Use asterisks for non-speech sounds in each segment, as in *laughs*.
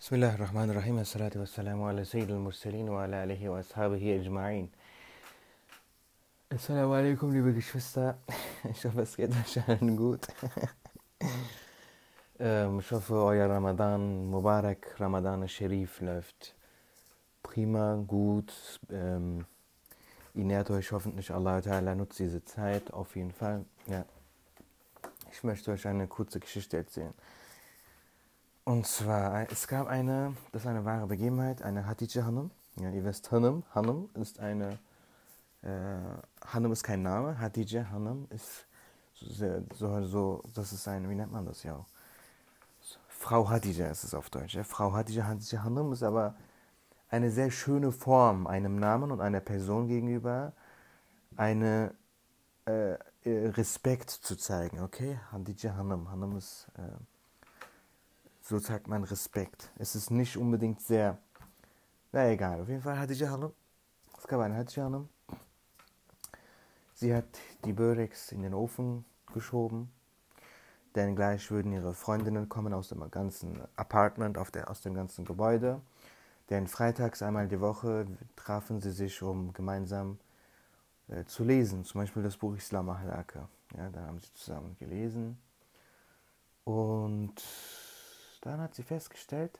بسم الله الرحمن الرحيم الصلاة والسلام على سيد المرسلين وعلى آله وأصحابه أجمعين Assalamu alaikum, liebe Geschwister. *laughs* Ich hoffe, es geht euch allen gut. *laughs* ähm, ich hoffe, euer Ramadan Mubarak, Ramadan Sharif läuft prima, gut. Ähm, ihr nährt euch hoffentlich, Allah Ta'ala nutzt diese Zeit auf jeden Fall. Ja. Ich möchte euch eine kurze Geschichte erzählen. Und zwar, es gab eine, das ist eine wahre Begebenheit, eine Hatice Hanum. Ja, ihr wisst, Hanum, Hanum ist eine, äh, Hanum ist kein Name, Hatice Hanum ist so, so, so, das ist ein, wie nennt man das ja? Frau Hatice ist es auf Deutsch. Ja? Frau Hatice, Hatice Hanum ist aber eine sehr schöne Form, einem Namen und einer Person gegenüber, eine äh, Respekt zu zeigen, okay? Hatice Hanum, Hanum ist... Äh, so zeigt man Respekt. Es ist nicht unbedingt sehr, na egal, auf jeden Fall hatte ich Hanım. Es gab eine Hatice Hanım. Sie hat die Börex in den Ofen geschoben, denn gleich würden ihre Freundinnen kommen aus dem ganzen Apartment, der, aus dem ganzen Gebäude. Denn freitags einmal die Woche trafen sie sich, um gemeinsam äh, zu lesen, zum Beispiel das Buch Islam Ahlaka. Ja, da haben sie zusammen gelesen. Und dann hat sie festgestellt,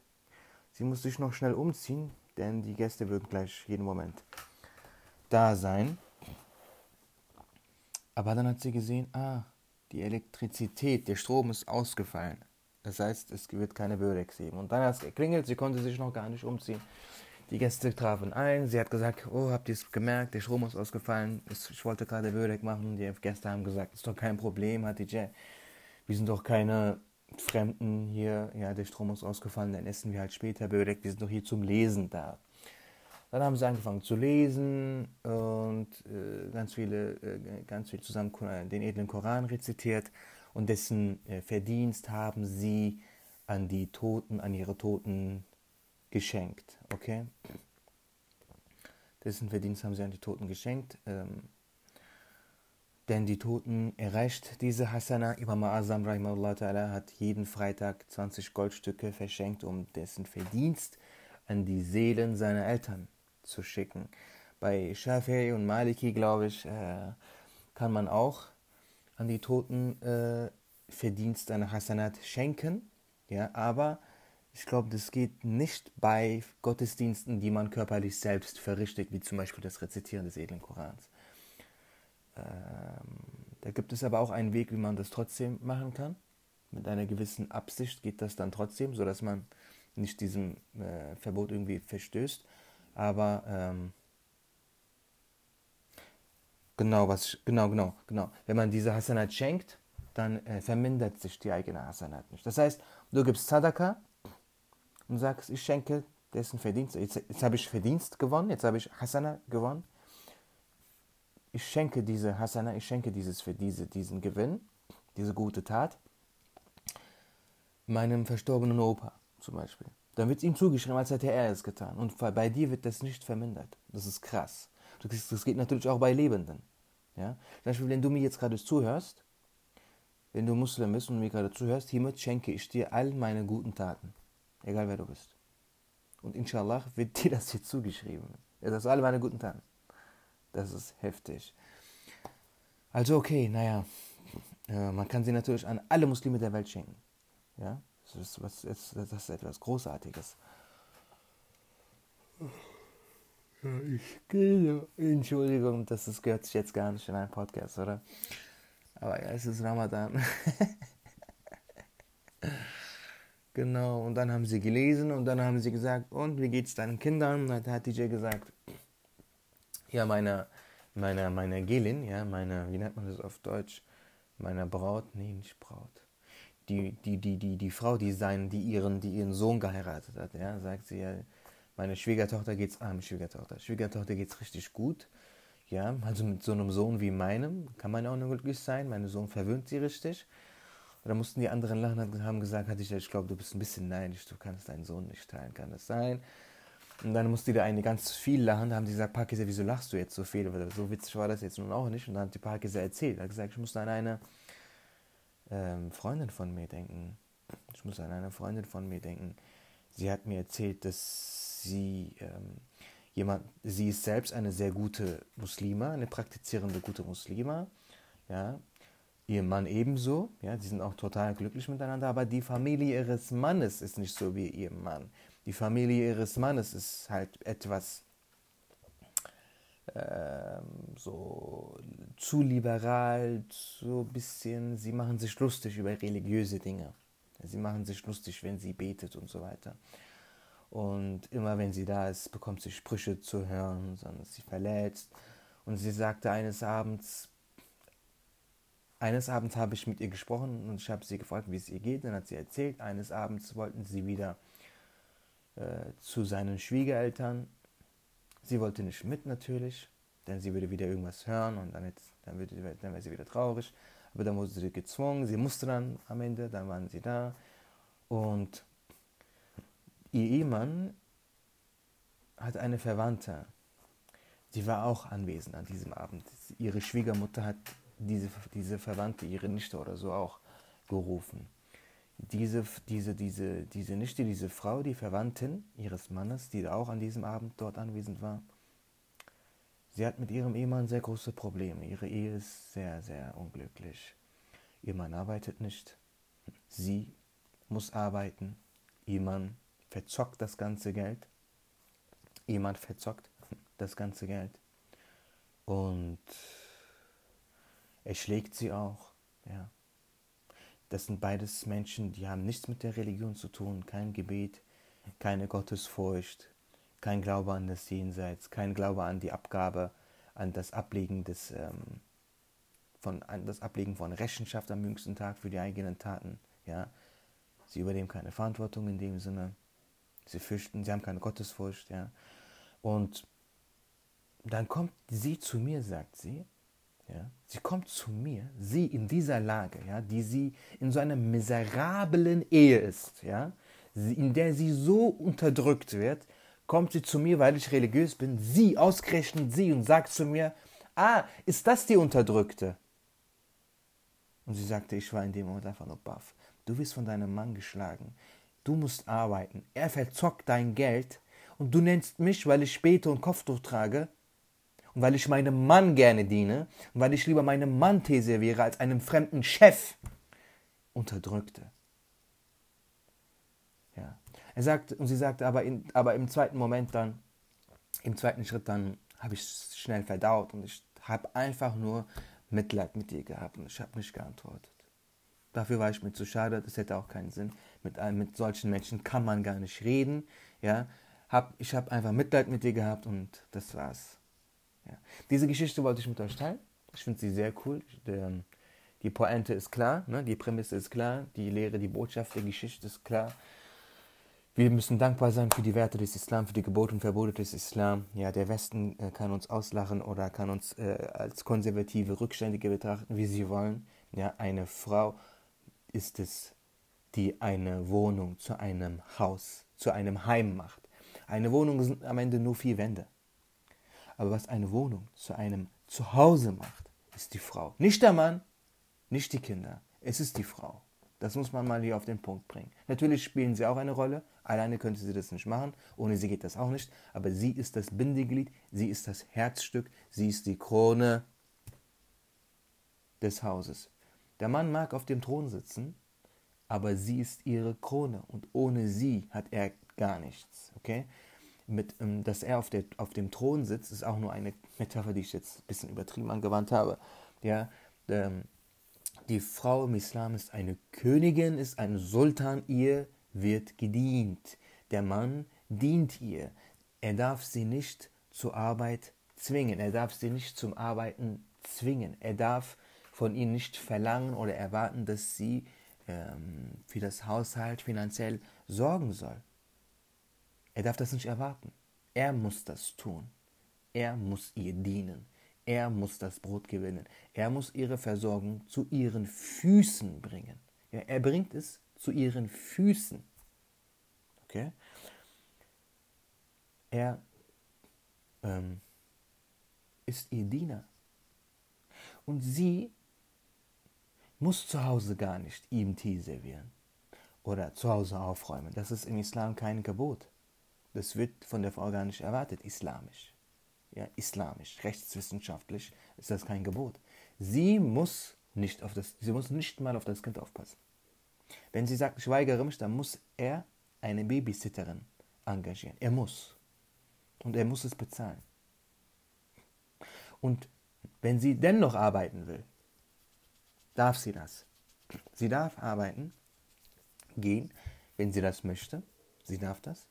sie muss sich noch schnell umziehen, denn die Gäste würden gleich jeden Moment da sein. Aber dann hat sie gesehen, ah, die Elektrizität, der Strom ist ausgefallen. Das heißt, es wird keine Börex geben. Und dann hat es geklingelt, sie konnte sich noch gar nicht umziehen. Die Gäste trafen ein, sie hat gesagt, oh, habt ihr es gemerkt, der Strom ist ausgefallen, ich wollte gerade Börek machen. Die Gäste haben gesagt, ist doch kein Problem, hat die Jay. Wir sind doch keine Fremden hier, ja, der Strom ist ausgefallen, dann essen wir halt später Börek, wir sind doch hier zum Lesen da. Dann haben sie angefangen zu lesen und äh, ganz viele, äh, ganz viel zusammen den edlen Koran rezitiert und dessen äh, Verdienst haben sie an die Toten, an ihre Toten geschenkt, okay? Dessen Verdienst haben sie an die Toten geschenkt. Ähm, denn die Toten erreicht diese Hasana. Imam Azam Ta'ala hat jeden Freitag 20 Goldstücke verschenkt, um dessen Verdienst an die Seelen seiner Eltern zu schicken. Bei Shafi'i und Maliki, glaube ich, äh, kann man auch an die Toten äh, Verdienst einer Hasanat schenken. Ja, aber ich glaube, das geht nicht bei Gottesdiensten, die man körperlich selbst verrichtet, wie zum Beispiel das Rezitieren des edlen Korans. Ähm, da gibt es aber auch einen Weg, wie man das trotzdem machen kann. Mit einer gewissen Absicht geht das dann trotzdem, sodass man nicht diesem äh, Verbot irgendwie verstößt. Aber ähm, genau, was genau, genau, genau. Wenn man diese Hasanat schenkt, dann äh, vermindert sich die eigene Hasanat nicht. Das heißt, du gibst Sadaka und sagst, ich schenke dessen Verdienst. Jetzt, jetzt habe ich Verdienst gewonnen, jetzt habe ich Hasana gewonnen ich schenke diese Hasana, ich schenke dieses für diese, diesen Gewinn, diese gute Tat, meinem verstorbenen Opa zum Beispiel. Dann wird es ihm zugeschrieben, als hätte er es getan. Und bei dir wird das nicht vermindert. Das ist krass. Das geht natürlich auch bei Lebenden. Ja? Zum Beispiel, wenn du mir jetzt gerade zuhörst, wenn du Muslim bist und mir gerade zuhörst, hiermit schenke ich dir all meine guten Taten. Egal wer du bist. Und inshallah wird *laughs* dir das hier zugeschrieben. Das ist all meine guten Taten. Das ist heftig. Also okay, naja, äh, man kann sie natürlich an alle Muslime der Welt schenken. Ja, das ist, was, das ist etwas Großartiges. Ja, ich gehe. Entschuldigung, das ist, gehört sich jetzt gar nicht in einen Podcast, oder? Aber ja, es ist Ramadan. *laughs* genau, und dann haben sie gelesen und dann haben sie gesagt, und wie geht's deinen Kindern? Und dann hat DJ gesagt, ja, meine, meine, meine Gelin, ja, meine, wie nennt man das auf Deutsch? Meine Braut, nee, nicht Braut. Die, die, die, die, die Frau, die seinen, die ihren, die ihren Sohn geheiratet hat, ja, sagt sie ja, meine Schwiegertochter geht's, ah, Schwiegertochter, Schwiegertochter geht's richtig gut. Ja, also mit so einem Sohn wie meinem kann man auch nur glücklich sein. Mein Sohn verwöhnt sie richtig. Und da mussten die anderen lachen und haben gesagt, hatte ich, ich glaube, du bist ein bisschen neidisch, du kannst deinen Sohn nicht teilen, kann das sein? Und dann musste der eine ganz viel lachen. Da haben sie gesagt, Parkese, wieso lachst du jetzt so viel? So witzig war das jetzt nun auch nicht. Und dann hat die Parkese erzählt. Er hat gesagt, ich musste an eine ähm, Freundin von mir denken. Ich muss an eine Freundin von mir denken, Sie hat mir erzählt, dass sie ähm, jemand, sie ist selbst eine sehr gute Muslima, eine praktizierende gute Muslima, ja, ihr Mann ebenso, ja, die sind auch total glücklich miteinander, aber die Familie ihres Mannes ist nicht so wie ihr Mann. Die Familie ihres Mannes ist halt etwas ähm, so zu liberal, so ein bisschen, sie machen sich lustig über religiöse Dinge. Sie machen sich lustig, wenn sie betet und so weiter. Und immer wenn sie da ist, bekommt sie Sprüche zu hören, sondern sie verletzt. Und sie sagte eines Abends, eines Abends habe ich mit ihr gesprochen und ich habe sie gefragt, wie es ihr geht. Dann hat sie erzählt, eines Abends wollten sie wieder äh, zu seinen Schwiegereltern. Sie wollte nicht mit natürlich, denn sie würde wieder irgendwas hören und dann, jetzt, dann, würde, dann wäre sie wieder traurig. Aber dann wurde sie gezwungen, sie musste dann am Ende, dann waren sie da. Und ihr Ehemann hat eine Verwandte, die war auch anwesend an diesem Abend. Ihre Schwiegermutter hat diese, diese Verwandte, ihre Nichte oder so auch gerufen. Diese, diese, diese, diese Nichte, diese Frau, die Verwandtin ihres Mannes, die auch an diesem Abend dort anwesend war, sie hat mit ihrem Ehemann sehr große Probleme. Ihre Ehe ist sehr, sehr unglücklich. Ihr Mann arbeitet nicht. Sie muss arbeiten. Ihr Mann verzockt das ganze Geld. Ihr Mann verzockt das ganze Geld. Und er schlägt sie auch. Ja. Das sind beides Menschen, die haben nichts mit der Religion zu tun. Kein Gebet, keine Gottesfurcht, kein Glaube an das Jenseits, kein Glaube an die Abgabe, an das Ablegen des, ähm, von, an das Ablegen von Rechenschaft am jüngsten Tag für die eigenen Taten. Ja. Sie übernehmen keine Verantwortung in dem Sinne. Sie fürchten, sie haben keine Gottesfurcht. Ja. Und dann kommt sie zu mir, sagt sie, ja, sie kommt zu mir, sie in dieser Lage, ja, die sie in so einer miserablen Ehe ist, ja, in der sie so unterdrückt wird, kommt sie zu mir, weil ich religiös bin, sie, ausgerechnet sie, und sagt zu mir, ah, ist das die Unterdrückte? Und sie sagte, ich war in dem Moment einfach nur baff. Du wirst von deinem Mann geschlagen. Du musst arbeiten. Er verzockt dein Geld und du nennst mich, weil ich bete und Kopftuch trage, und weil ich meinem Mann gerne diene und weil ich lieber meinem Mann Tee serviere als einem fremden Chef, unterdrückte. Ja. Er sagt, und sie sagte, aber, in, aber im zweiten Moment dann, im zweiten Schritt dann habe ich schnell verdaut und ich habe einfach nur Mitleid mit ihr gehabt und ich habe nicht geantwortet. Dafür war ich mir zu schade, das hätte auch keinen Sinn. Mit, mit solchen Menschen kann man gar nicht reden. Ja? Hab, ich habe einfach Mitleid mit ihr gehabt und das war's. Ja. Diese Geschichte wollte ich mit euch teilen. Ich finde sie sehr cool. Die Pointe ist klar, ne? die Prämisse ist klar, die Lehre, die Botschaft der Geschichte ist klar. Wir müssen dankbar sein für die Werte des Islam, für die Gebote und Verbote des Islam. Ja, der Westen äh, kann uns auslachen oder kann uns äh, als konservative Rückständige betrachten, wie sie wollen. Ja, eine Frau ist es, die eine Wohnung zu einem Haus, zu einem Heim macht. Eine Wohnung sind am Ende nur vier Wände. Aber was eine Wohnung zu einem Zuhause macht, ist die Frau. Nicht der Mann, nicht die Kinder. Es ist die Frau. Das muss man mal hier auf den Punkt bringen. Natürlich spielen sie auch eine Rolle. Alleine könnte sie das nicht machen. Ohne sie geht das auch nicht. Aber sie ist das Bindeglied. Sie ist das Herzstück. Sie ist die Krone des Hauses. Der Mann mag auf dem Thron sitzen, aber sie ist ihre Krone. Und ohne sie hat er gar nichts. Okay? Mit, ähm, dass er auf, der, auf dem Thron sitzt, ist auch nur eine Metapher, die ich jetzt ein bisschen übertrieben angewandt habe. Ja, ähm, die Frau im Islam ist eine Königin, ist ein Sultan, ihr wird gedient. Der Mann dient ihr. Er darf sie nicht zur Arbeit zwingen. Er darf sie nicht zum Arbeiten zwingen. Er darf von ihnen nicht verlangen oder erwarten, dass sie ähm, für das Haushalt finanziell sorgen soll. Er darf das nicht erwarten. Er muss das tun. Er muss ihr dienen. Er muss das Brot gewinnen. Er muss ihre Versorgung zu ihren Füßen bringen. Ja, er bringt es zu ihren Füßen. Okay? Er ähm, ist ihr Diener. Und sie muss zu Hause gar nicht ihm Tee servieren. oder zu Hause aufräumen. Das ist im Islam kein Gebot. Das wird von der Frau gar nicht erwartet, islamisch. Ja, islamisch, rechtswissenschaftlich ist das kein Gebot. Sie muss nicht auf das, sie muss nicht mal auf das Kind aufpassen. Wenn sie sagt, ich weigere mich, dann muss er eine Babysitterin engagieren. Er muss. Und er muss es bezahlen. Und wenn sie dennoch arbeiten will, darf sie das. Sie darf arbeiten, gehen, wenn sie das möchte. Sie darf das.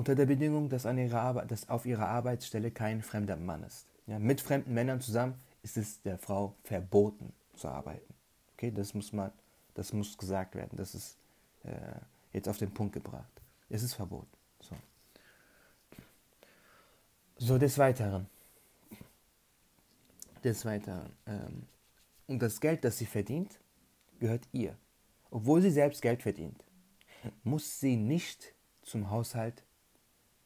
Unter der Bedingung, dass, an ihrer Arbeit, dass auf ihrer Arbeitsstelle kein fremder Mann ist. Ja, mit fremden Männern zusammen ist es der Frau verboten zu arbeiten. Okay, das muss man, das muss gesagt werden. Das ist äh, jetzt auf den Punkt gebracht. Es ist verboten. So, so des Weiteren. Des Weiteren. Ähm, und das Geld, das sie verdient, gehört ihr. Obwohl sie selbst Geld verdient, muss sie nicht zum Haushalt,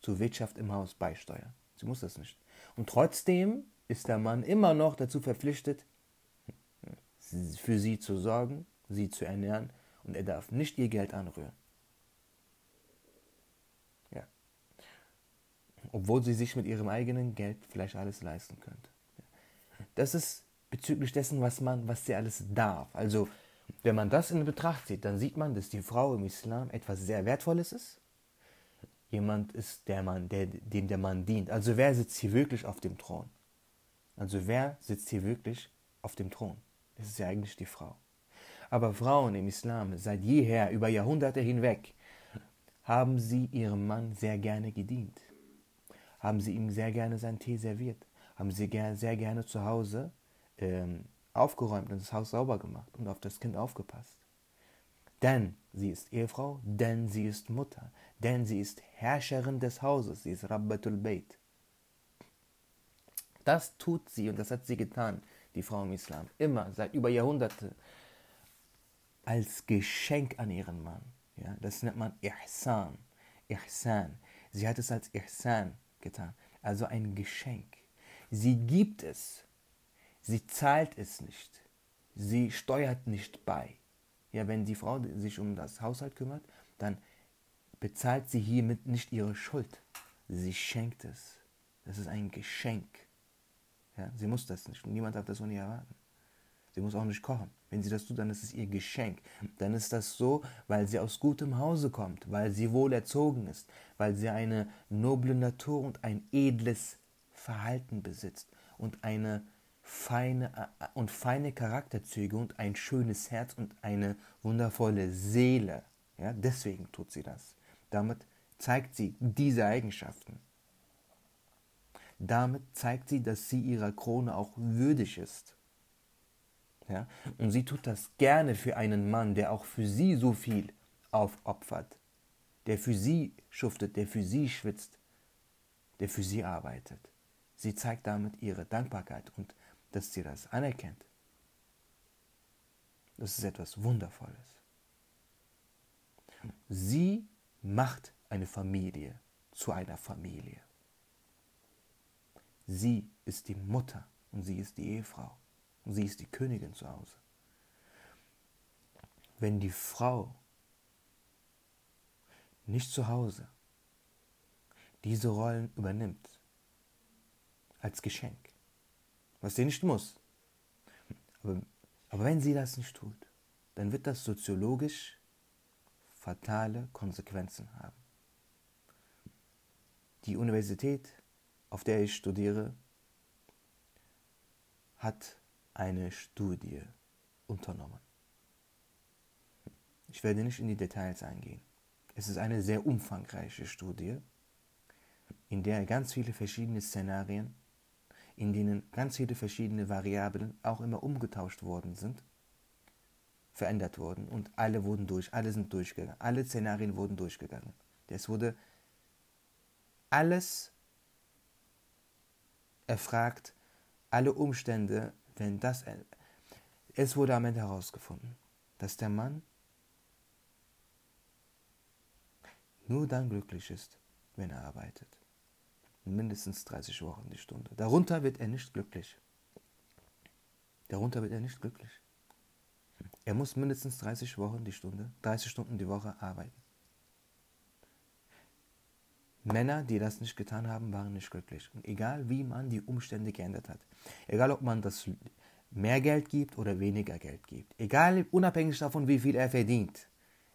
zur Wirtschaft im Haus beisteuern. Sie muss das nicht. Und trotzdem ist der Mann immer noch dazu verpflichtet, für sie zu sorgen, sie zu ernähren und er darf nicht ihr Geld anrühren. Ja. Obwohl sie sich mit ihrem eigenen Geld vielleicht alles leisten könnte. Das ist bezüglich dessen, was man, was sie alles darf. Also, wenn man das in Betracht zieht, dann sieht man, dass die Frau im Islam etwas sehr Wertvolles ist. Jemand ist der Mann, der, dem der Mann dient. Also wer sitzt hier wirklich auf dem Thron? Also wer sitzt hier wirklich auf dem Thron? Das ist ja eigentlich die Frau. Aber Frauen im Islam seit jeher, über Jahrhunderte hinweg, haben sie ihrem Mann sehr gerne gedient. Haben sie ihm sehr gerne seinen Tee serviert. Haben sie sehr gerne zu Hause ähm, aufgeräumt und das Haus sauber gemacht und auf das Kind aufgepasst. Denn sie ist Ehefrau, denn sie ist Mutter, denn sie ist Herrscherin des Hauses, sie ist Rabbatul Bayt. Das tut sie und das hat sie getan, die Frau im Islam, immer, seit über Jahrhunderte, als Geschenk an ihren Mann. Ja, das nennt man Ihsan. Ihsan. Sie hat es als Ihsan getan, also ein Geschenk. Sie gibt es, sie zahlt es nicht, sie steuert nicht bei. Ja, wenn die Frau sich um das Haushalt kümmert, dann bezahlt sie hiermit nicht ihre Schuld. Sie schenkt es. Das ist ein Geschenk. Ja, sie muss das nicht. Niemand darf das von ihr erwarten. Sie muss auch nicht kochen. Wenn sie das tut, dann ist es ihr Geschenk. Dann ist das so, weil sie aus gutem Hause kommt, weil sie wohl erzogen ist, weil sie eine noble Natur und ein edles Verhalten besitzt und eine feine und feine Charakterzüge und ein schönes Herz und eine wundervolle Seele. Ja, deswegen tut sie das. Damit zeigt sie diese Eigenschaften. Damit zeigt sie, dass sie ihrer Krone auch würdig ist. Ja? Und sie tut das gerne für einen Mann, der auch für sie so viel aufopfert, der für sie schuftet, der für sie schwitzt, der für sie arbeitet. Sie zeigt damit ihre Dankbarkeit und dass sie das anerkennt. Das ist etwas Wundervolles. Sie macht eine Familie zu einer Familie. Sie ist die Mutter und sie ist die Ehefrau und sie ist die Königin zu Hause. Wenn die Frau nicht zu Hause diese Rollen übernimmt, als Geschenk, was sie nicht muss, aber, aber wenn sie das nicht tut, dann wird das soziologisch fatale Konsequenzen haben. Die Universität auf der ich studiere, hat eine Studie unternommen. Ich werde nicht in die Details eingehen. Es ist eine sehr umfangreiche Studie, in der ganz viele verschiedene Szenarien, in denen ganz viele verschiedene Variablen auch immer umgetauscht worden sind, verändert wurden und alle wurden durch, alle sind durchgegangen, alle Szenarien wurden durchgegangen. Es wurde alles er fragt alle Umstände, wenn das. Es wurde am Ende herausgefunden, dass der Mann nur dann glücklich ist, wenn er arbeitet. Mindestens 30 Wochen die Stunde. Darunter wird er nicht glücklich. Darunter wird er nicht glücklich. Er muss mindestens 30 Wochen die Stunde, 30 Stunden die Woche arbeiten. Männer, die das nicht getan haben, waren nicht glücklich. Und egal wie man die Umstände geändert hat, egal ob man das mehr Geld gibt oder weniger Geld gibt, egal unabhängig davon, wie viel er verdient,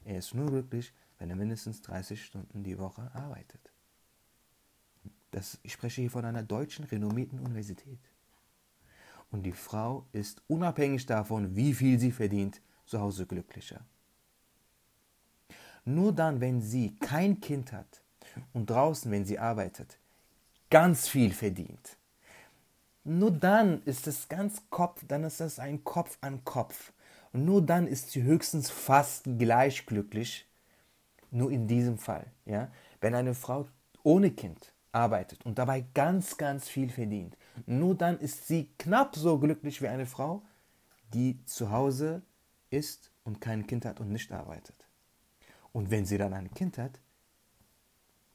er ist nur glücklich, wenn er mindestens 30 Stunden die Woche arbeitet. Das, ich spreche hier von einer deutschen renommierten Universität. Und die Frau ist unabhängig davon, wie viel sie verdient, zu Hause glücklicher. Nur dann, wenn sie kein Kind hat und draußen, wenn sie arbeitet, ganz viel verdient, nur dann ist es ganz Kopf, dann ist das ein Kopf an Kopf. Und nur dann ist sie höchstens fast gleich glücklich, nur in diesem Fall. Ja? Wenn eine Frau ohne Kind arbeitet und dabei ganz, ganz viel verdient, nur dann ist sie knapp so glücklich wie eine Frau, die zu Hause ist und kein Kind hat und nicht arbeitet. Und wenn sie dann ein Kind hat,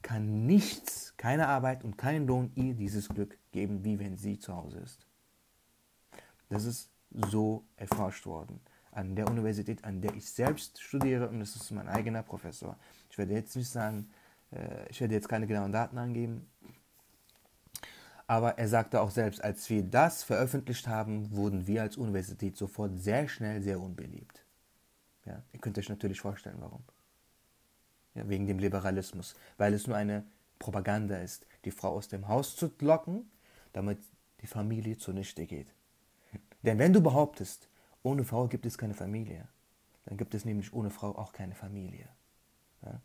kann nichts, keine Arbeit und kein Lohn ihr dieses Glück geben, wie wenn sie zu Hause ist. Das ist so erforscht worden an der Universität, an der ich selbst studiere und das ist mein eigener Professor. Ich werde jetzt nicht sagen, ich werde jetzt keine genauen Daten angeben, aber er sagte auch selbst, als wir das veröffentlicht haben, wurden wir als Universität sofort sehr schnell sehr unbeliebt. Ja, ihr könnt euch natürlich vorstellen, warum. Ja, wegen dem Liberalismus, weil es nur eine Propaganda ist, die Frau aus dem Haus zu locken, damit die Familie zunichte geht. Denn wenn du behauptest, ohne Frau gibt es keine Familie, dann gibt es nämlich ohne Frau auch keine Familie. Ja?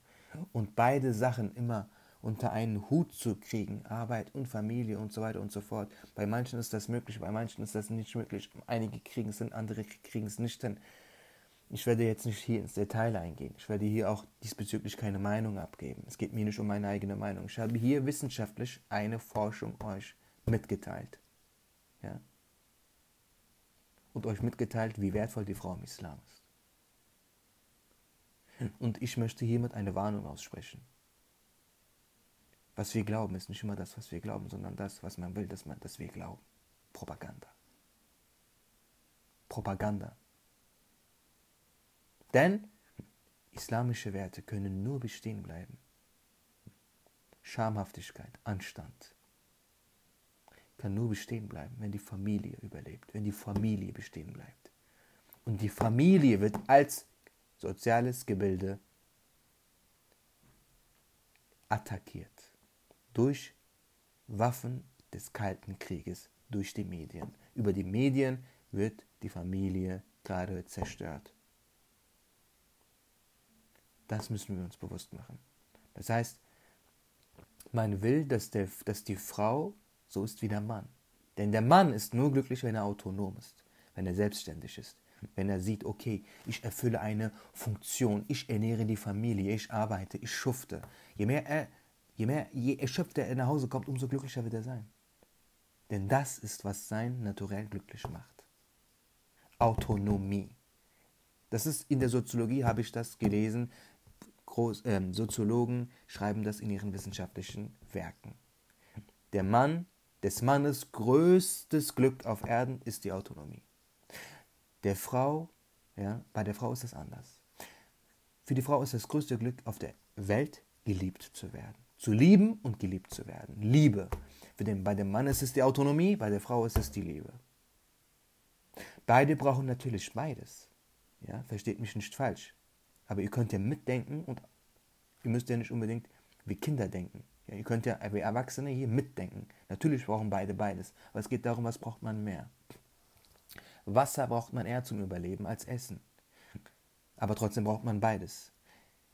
Und beide Sachen immer unter einen Hut zu kriegen, Arbeit und Familie und so weiter und so fort. Bei manchen ist das möglich, bei manchen ist das nicht möglich. Einige kriegen es hin, andere kriegen es nicht hin. Ich werde jetzt nicht hier ins Detail eingehen. Ich werde hier auch diesbezüglich keine Meinung abgeben. Es geht mir nicht um meine eigene Meinung. Ich habe hier wissenschaftlich eine Forschung euch mitgeteilt. Ja? Und euch mitgeteilt, wie wertvoll die Frau im Islam ist. Und ich möchte hiermit eine Warnung aussprechen. Was wir glauben, ist nicht immer das, was wir glauben, sondern das, was man will, dass, man, dass wir glauben. Propaganda. Propaganda. Denn islamische Werte können nur bestehen bleiben. Schamhaftigkeit, Anstand kann nur bestehen bleiben, wenn die Familie überlebt, wenn die Familie bestehen bleibt. Und die Familie wird als soziales Gebilde attackiert durch Waffen des Kalten Krieges, durch die Medien. Über die Medien wird die Familie gerade zerstört. Das müssen wir uns bewusst machen. Das heißt, man will, dass, der, dass die Frau so ist wie der Mann. Denn der Mann ist nur glücklich, wenn er autonom ist, wenn er selbstständig ist, wenn er sieht, okay, ich erfülle eine Funktion, ich ernähre die Familie, ich arbeite, ich schufte. Je mehr er Je mehr, je erschöpfter er nach Hause kommt, umso glücklicher wird er sein. Denn das ist, was sein Naturell glücklich macht. Autonomie. Das ist in der Soziologie, habe ich das gelesen. Groß, äh, Soziologen schreiben das in ihren wissenschaftlichen Werken. Der Mann, des Mannes größtes Glück auf Erden ist die Autonomie. Der Frau, ja, bei der Frau ist es anders. Für die Frau ist das größte Glück auf der Welt, geliebt zu werden zu lieben und geliebt zu werden. Liebe. Für den, bei dem Mann ist es die Autonomie, bei der Frau ist es die Liebe. Beide brauchen natürlich beides. Ja, versteht mich nicht falsch. Aber ihr könnt ja mitdenken und ihr müsst ja nicht unbedingt wie Kinder denken. Ja, ihr könnt ja wie Erwachsene hier mitdenken. Natürlich brauchen beide beides. Aber es geht darum, was braucht man mehr. Wasser braucht man eher zum Überleben als Essen. Aber trotzdem braucht man beides.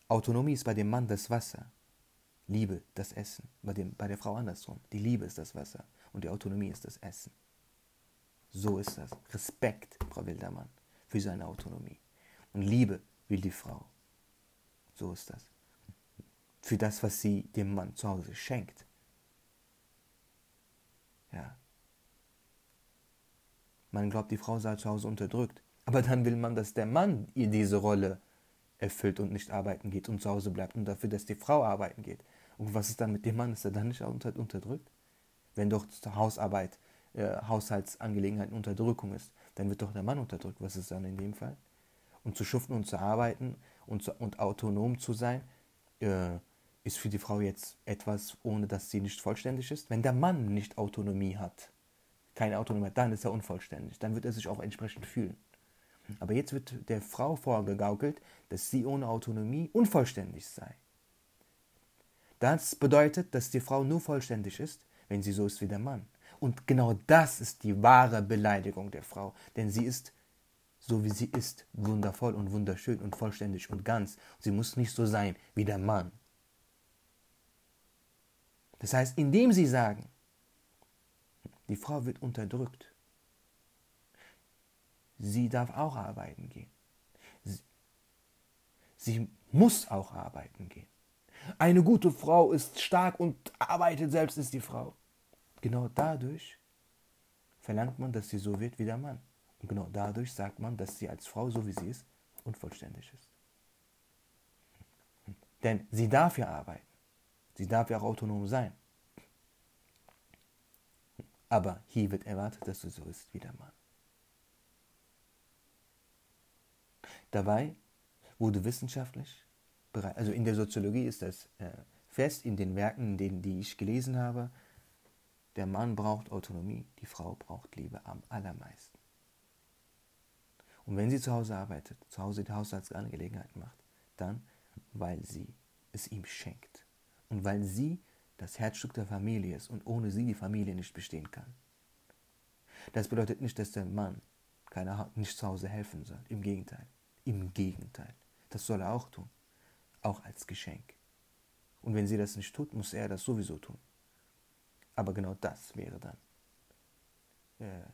Autonomie ist bei dem Mann das Wasser. Liebe das Essen. Bei, dem, bei der Frau andersrum. Die Liebe ist das Wasser und die Autonomie ist das Essen. So ist das. Respekt, Frau Wildermann, für seine Autonomie. Und Liebe will die Frau. So ist das. Für das, was sie dem Mann zu Hause schenkt. Ja. Man glaubt, die Frau sei zu Hause unterdrückt. Aber dann will man, dass der Mann ihr diese Rolle erfüllt und nicht arbeiten geht und zu Hause bleibt und dafür, dass die Frau arbeiten geht. Und was ist dann mit dem Mann? Ist er dann nicht unterdrückt? Wenn doch Hausarbeit, äh, Haushaltsangelegenheiten Unterdrückung ist, dann wird doch der Mann unterdrückt. Was ist dann in dem Fall? und zu schuften und zu arbeiten und, zu, und autonom zu sein, äh, ist für die Frau jetzt etwas, ohne dass sie nicht vollständig ist. Wenn der Mann nicht Autonomie hat, keine Autonomie hat, dann ist er unvollständig. Dann wird er sich auch entsprechend fühlen. Aber jetzt wird der Frau vorgegaukelt, dass sie ohne Autonomie unvollständig sei. Das bedeutet, dass die Frau nur vollständig ist, wenn sie so ist wie der Mann. Und genau das ist die wahre Beleidigung der Frau, denn sie ist so wie sie ist, wundervoll und wunderschön und vollständig und ganz. Sie muss nicht so sein wie der Mann. Das heißt, indem sie sagen, die Frau wird unterdrückt, sie darf auch arbeiten gehen. Sie, sie muss auch arbeiten gehen. Eine gute Frau ist stark und arbeitet selbst ist die Frau. Genau dadurch verlangt man, dass sie so wird wie der Mann. Und genau dadurch sagt man, dass sie als Frau, so wie sie ist, unvollständig ist. Denn sie darf ja arbeiten. Sie darf ja auch autonom sein. Aber hier wird erwartet, dass sie so ist wie der Mann. Dabei wurde wissenschaftlich, also in der Soziologie ist das äh, fest, in den Werken, in die ich gelesen habe, der Mann braucht Autonomie, die Frau braucht Liebe am allermeisten. Und wenn sie zu Hause arbeitet, zu Hause die Haushaltsangelegenheiten macht, dann, weil sie es ihm schenkt. Und weil sie das Herzstück der Familie ist und ohne sie die Familie nicht bestehen kann. Das bedeutet nicht, dass der Mann keine, nicht zu Hause helfen soll. Im Gegenteil. Im Gegenteil. Das soll er auch tun. Auch als Geschenk. Und wenn sie das nicht tut, muss er das sowieso tun. Aber genau das wäre dann äh,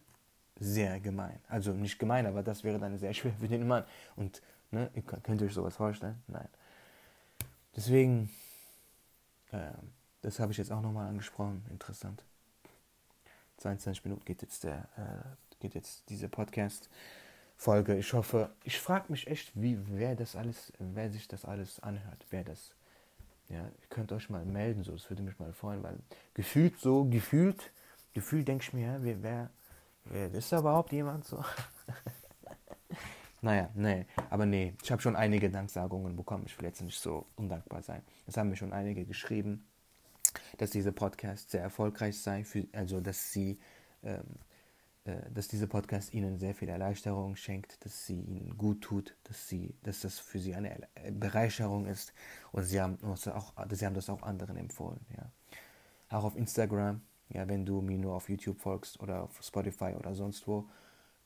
sehr gemein. Also nicht gemein, aber das wäre dann sehr *laughs* schwer für den Mann. Und ne, ihr könnt ihr euch sowas vorstellen? Nein. Deswegen, äh, das habe ich jetzt auch nochmal angesprochen. Interessant. 22 Minuten geht jetzt, der, äh, geht jetzt diese Podcast-Folge. Ich hoffe, ich frage mich echt, wie wer das alles, wer sich das alles anhört, wer das ja, ihr könnt euch mal melden, so, das würde mich mal freuen, weil gefühlt so, gefühlt, gefühlt denke ich mir, wer, wer, wer ist da überhaupt jemand so? *laughs* naja, nee, aber nee, ich habe schon einige Danksagungen bekommen, ich will jetzt nicht so undankbar sein. Es haben mir schon einige geschrieben, dass dieser Podcast sehr erfolgreich sei, für, also dass sie ähm, äh, dass dieser Podcast ihnen sehr viel Erleichterung schenkt, dass sie ihnen gut tut, dass, sie, dass das für sie eine Bereicherung ist und sie haben, das auch, sie haben das auch anderen empfohlen. Ja. Auch auf Instagram, ja, wenn du mir nur auf YouTube folgst oder auf Spotify oder sonst wo,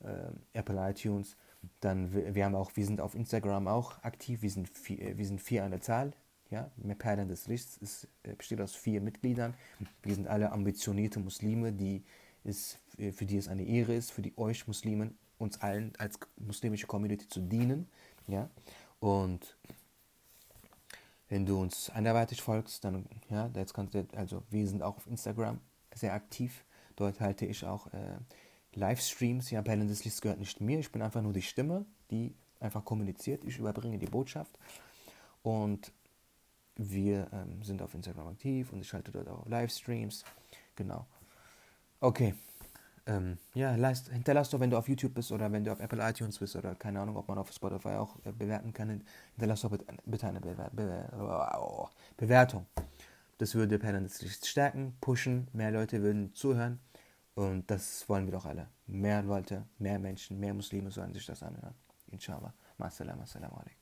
äh, Apple iTunes, dann wir, wir haben auch, wir sind auf Instagram auch aktiv, wir sind vier, wir sind vier an der Zahl, ja, Perlen des Lichts ist, äh, besteht aus vier Mitgliedern. Wir sind alle ambitionierte Muslime, die ist, für die es eine Ehre ist, für die euch Muslimen, uns allen als muslimische Community zu dienen. Ja? Und wenn du uns anderweitig folgst, dann, ja, jetzt kannst du, also wir sind auch auf Instagram sehr aktiv. Dort halte ich auch äh, Livestreams. Ja, Perlen des Lichts gehört nicht mir. Ich bin einfach nur die Stimme, die einfach kommuniziert. Ich überbringe die Botschaft. Und wir ähm, sind auf Instagram aktiv und ich halte dort auch Livestreams. Genau. Okay. Ähm, ja, leist, hinterlass doch, wenn du auf YouTube bist oder wenn du auf Apple iTunes bist oder keine Ahnung, ob man auf Spotify auch äh, bewerten kann. Hinterlass doch bitte, eine Bewer Bewer Bewertung. Das würde Perlenlicht stärken, pushen, mehr Leute würden zuhören. Und das wollen wir doch alle. Mehr Leute, mehr Menschen, mehr Muslime sollen sich das anhören. Inshallah. Massalam, assalamu alaikum.